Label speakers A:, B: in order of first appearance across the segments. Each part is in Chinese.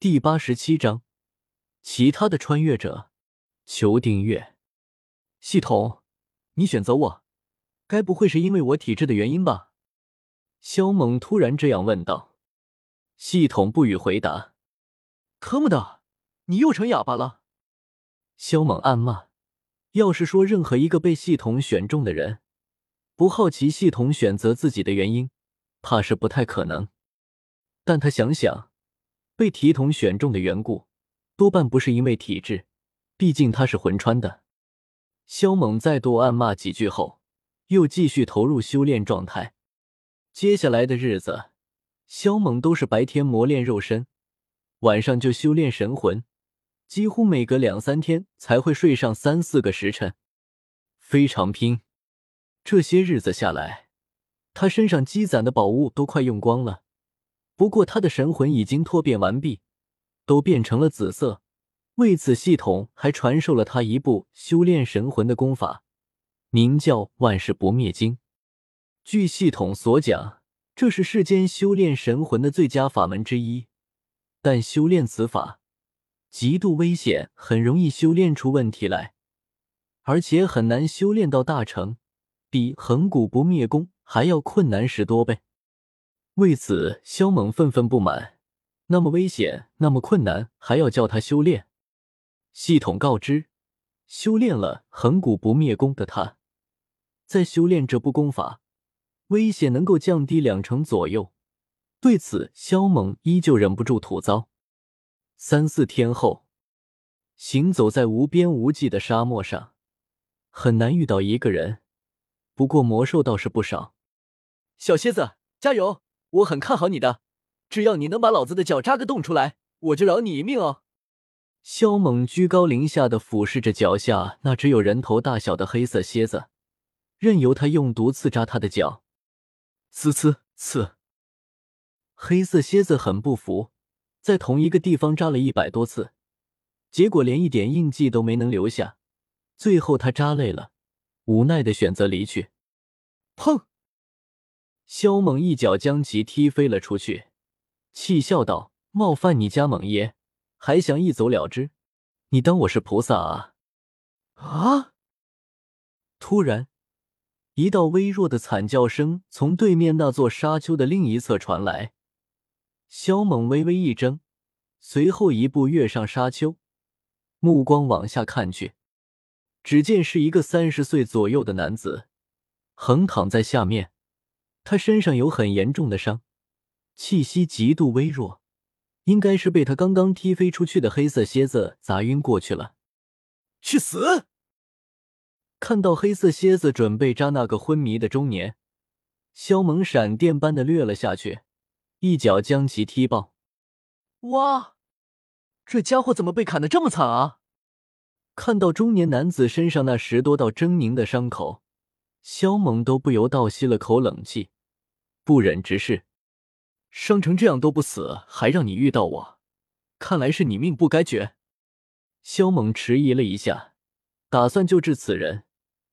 A: 第八十七章，其他的穿越者，求订阅。系统，你选择我，该不会是因为我体质的原因吧？肖猛突然这样问道。系统不予回答。
B: 特么的，你又成哑巴了！
A: 肖猛暗骂。要是说任何一个被系统选中的人不好奇系统选择自己的原因，怕是不太可能。但他想想，被体统选中的缘故，多半不是因为体质，毕竟他是魂穿的。萧猛再度暗骂几句后，又继续投入修炼状态。接下来的日子，萧猛都是白天磨练肉身，晚上就修炼神魂。几乎每隔两三天才会睡上三四个时辰，非常拼。这些日子下来，他身上积攒的宝物都快用光了。不过他的神魂已经蜕变完毕，都变成了紫色。为此，系统还传授了他一部修炼神魂的功法，名叫《万世不灭经》。据系统所讲，这是世间修炼神魂的最佳法门之一。但修炼此法。极度危险，很容易修炼出问题来，而且很难修炼到大成，比恒古不灭功还要困难十多倍。为此，萧猛愤愤不满。那么危险，那么困难，还要叫他修炼？系统告知，修炼了恒古不灭功的他，在修炼这部功法，危险能够降低两成左右。对此，萧猛依旧忍不住吐槽。三四天后，行走在无边无际的沙漠上，很难遇到一个人。不过魔兽倒是不少。
B: 小蝎子，加油！我很看好你的，只要你能把老子的脚扎个洞出来，我就饶你一命哦。
A: 萧猛居高临下的俯视着脚下那只有人头大小的黑色蝎子，任由他用毒刺扎他的脚。呲呲呲！黑色蝎子很不服。在同一个地方扎了一百多次，结果连一点印记都没能留下。最后他扎累了，无奈的选择离去。
B: 砰！
A: 萧猛一脚将其踢飞了出去，气笑道：“冒犯你家猛爷，还想一走了之？你当我是菩萨啊？”
B: 啊！
A: 突然，一道微弱的惨叫声从对面那座沙丘的另一侧传来。萧猛微微一怔，随后一步跃上沙丘，目光往下看去，只见是一个三十岁左右的男子，横躺在下面。他身上有很严重的伤，气息极度微弱，应该是被他刚刚踢飞出去的黑色蝎子砸晕过去了。
B: 去死！
A: 看到黑色蝎子准备扎那个昏迷的中年，肖猛闪电般的掠了下去。一脚将其踢爆！
B: 哇，这家伙怎么被砍得这么惨啊？
A: 看到中年男子身上那十多道狰狞的伤口，肖猛都不由倒吸了口冷气，不忍直视：伤成这样都不死，还让你遇到我，看来是你命不该绝。萧猛迟疑了一下，打算救治此人。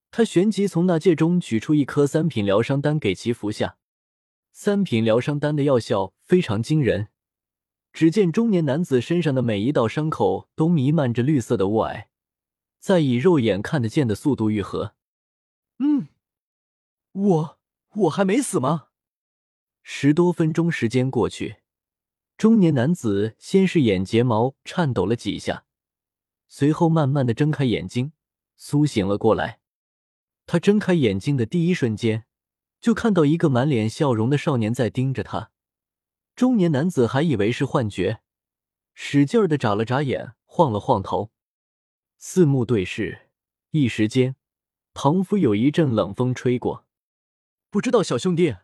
A: 他旋即从那戒中取出一颗三品疗伤丹，给其服下。三品疗伤丹的药效非常惊人。只见中年男子身上的每一道伤口都弥漫着绿色的雾霭，在以肉眼看得见的速度愈合。
B: 嗯，我我还没死吗？
A: 十多分钟时间过去，中年男子先是眼睫毛颤抖了几下，随后慢慢的睁开眼睛，苏醒了过来。他睁开眼睛的第一瞬间。就看到一个满脸笑容的少年在盯着他，中年男子还以为是幻觉，使劲的眨了眨眼，晃了晃头，四目对视，一时间，仿佛有一阵冷风吹过。
B: 不知道小兄弟。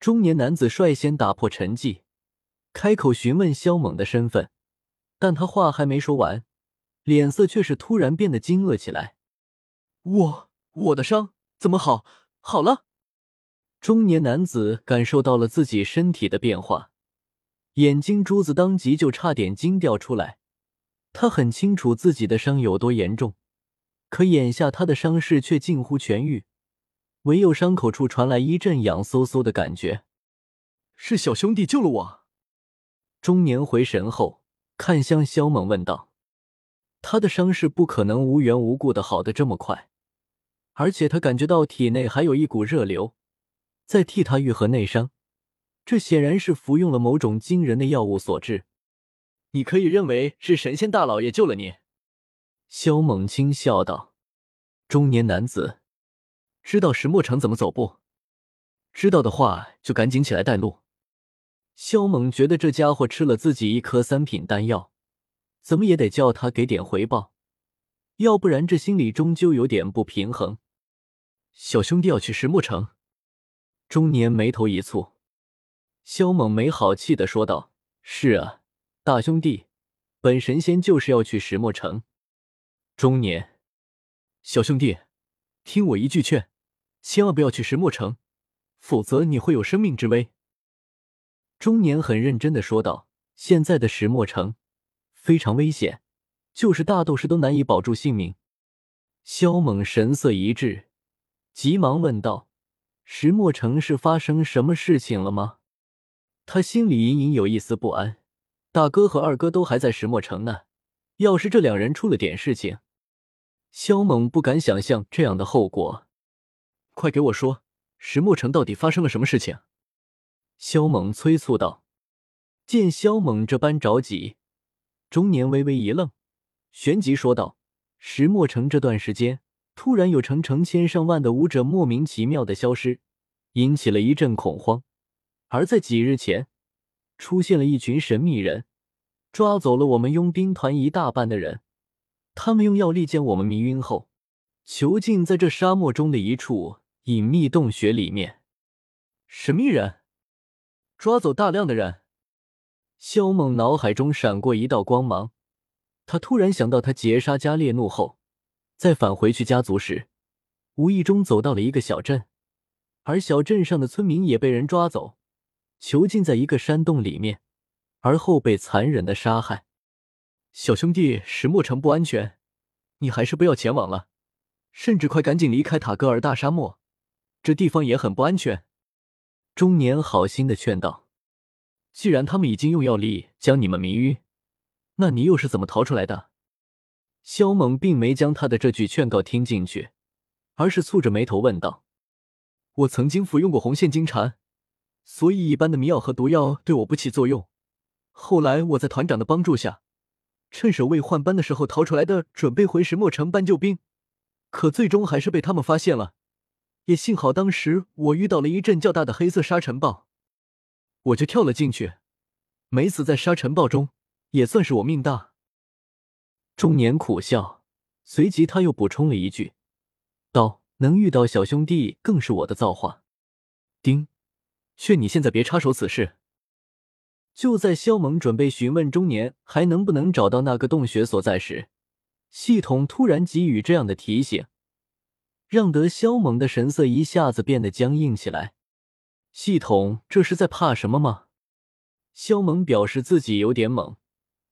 A: 中年男子率先打破沉寂，开口询问萧猛的身份，但他话还没说完，脸色却是突然变得惊愕起来。
B: 我我的伤怎么好？好了，
A: 中年男子感受到了自己身体的变化，眼睛珠子当即就差点惊掉出来。他很清楚自己的伤有多严重，可眼下他的伤势却近乎痊愈，唯有伤口处传来一阵痒飕飕的感觉。
B: 是小兄弟救了我。
A: 中年回神后，看向萧猛问道：“他的伤势不可能无缘无故的好的这么快，而且他感觉到体内还有一股热流，在替他愈合内伤。这显然是服用了某种惊人的药物所致。
B: 你可以认为是神仙大老爷救了你。”
A: 萧猛轻笑道。中年男子
B: 知道石墨城怎么走不？知道的话就赶紧起来带路。
A: 萧猛觉得这家伙吃了自己一颗三品丹药，怎么也得叫他给点回报，要不然这心里终究有点不平衡。
B: 小兄弟要去石墨城，
A: 中年眉头一蹙。萧猛没好气的说道：“是啊，大兄弟，本神仙就是要去石墨城。”中年，
B: 小兄弟，听我一句劝，千万不要去石墨城，否则你会有生命之危。
A: 中年很认真的说道：“现在的石墨城非常危险，就是大斗士都难以保住性命。”萧猛神色一滞，急忙问道：“石墨城是发生什么事情了吗？”他心里隐隐有一丝不安。大哥和二哥都还在石墨城呢，要是这两人出了点事情，萧猛不敢想象这样的后果。
B: 快给我说，石墨城到底发生了什么事情？
A: 萧猛催促道：“见萧猛这般着急，中年微微一愣，旋即说道：‘石墨城这段时间，突然有成成千上万的武者莫名其妙的消失，引起了一阵恐慌。而在几日前，出现了一群神秘人，抓走了我们佣兵团一大半的人。他们用药力将我们迷晕后，囚禁在这沙漠中的一处隐秘洞穴里面。
B: 神秘人。’”抓走大量的人，
A: 肖猛脑海中闪过一道光芒。他突然想到，他劫杀加烈怒后，在返回去家族时，无意中走到了一个小镇，而小镇上的村民也被人抓走，囚禁在一个山洞里面，而后被残忍的杀害。
B: 小兄弟，石墨城不安全，你还是不要前往了，甚至快赶紧离开塔戈尔大沙漠，这地方也很不安全。
A: 中年好心的劝道：“
B: 既然他们已经用药力将你们迷晕，那你又是怎么逃出来的？”
A: 肖猛并没将他的这句劝告听进去，而是蹙着眉头问道：“
B: 我曾经服用过红线金蝉，所以一般的迷药和毒药对我不起作用。后来我在团长的帮助下，趁守卫换班的时候逃出来的，准备回石墨城搬救兵，可最终还是被他们发现了。”也幸好当时我遇到了一阵较大的黑色沙尘暴，我就跳了进去，没死在沙尘暴中，也算是我命大。
A: 中年苦笑，随即他又补充了一句，道：“能遇到小兄弟更是我的造化。”
B: 丁，劝你现在别插手此事。
A: 就在肖猛准备询问中年还能不能找到那个洞穴所在时，系统突然给予这样的提醒。让得萧猛的神色一下子变得僵硬起来。系统这是在怕什么吗？萧猛表示自己有点懵。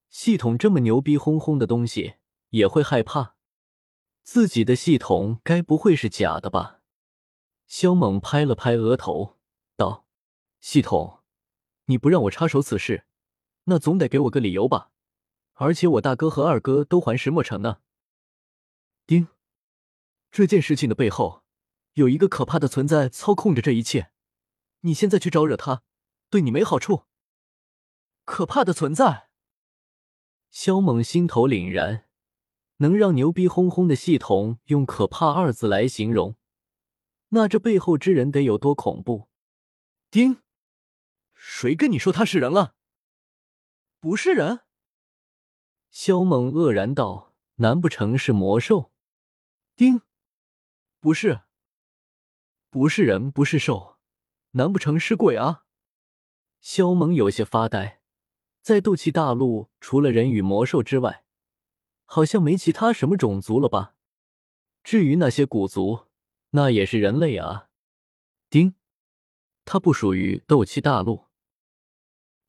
A: 系统这么牛逼哄哄的东西也会害怕？自己的系统该不会是假的吧？萧猛拍了拍额头，道：“
B: 系统，你不让我插手此事，那总得给我个理由吧？而且我大哥和二哥都还石墨城呢。”丁。这件事情的背后，有一个可怕的存在操控着这一切。你现在去招惹他，对你没好处。可怕的存在，
A: 萧猛心头凛然。能让牛逼哄哄的系统用“可怕”二字来形容，那这背后之人得有多恐怖？
B: 丁，谁跟你说他是人了？不是人。
A: 萧猛愕然道：“难不成是魔兽？”
B: 丁。不是，不是人，不是兽，难不成是鬼啊？
A: 萧猛有些发呆，在斗气大陆，除了人与魔兽之外，好像没其他什么种族了吧？至于那些古族，那也是人类啊。丁，他不属于斗气大陆。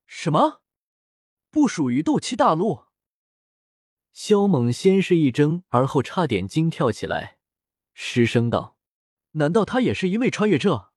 B: 什么？不属于斗气大陆？
A: 萧猛先是一怔，而后差点惊跳起来。失声道：“
B: 难道他也是一位穿越者？”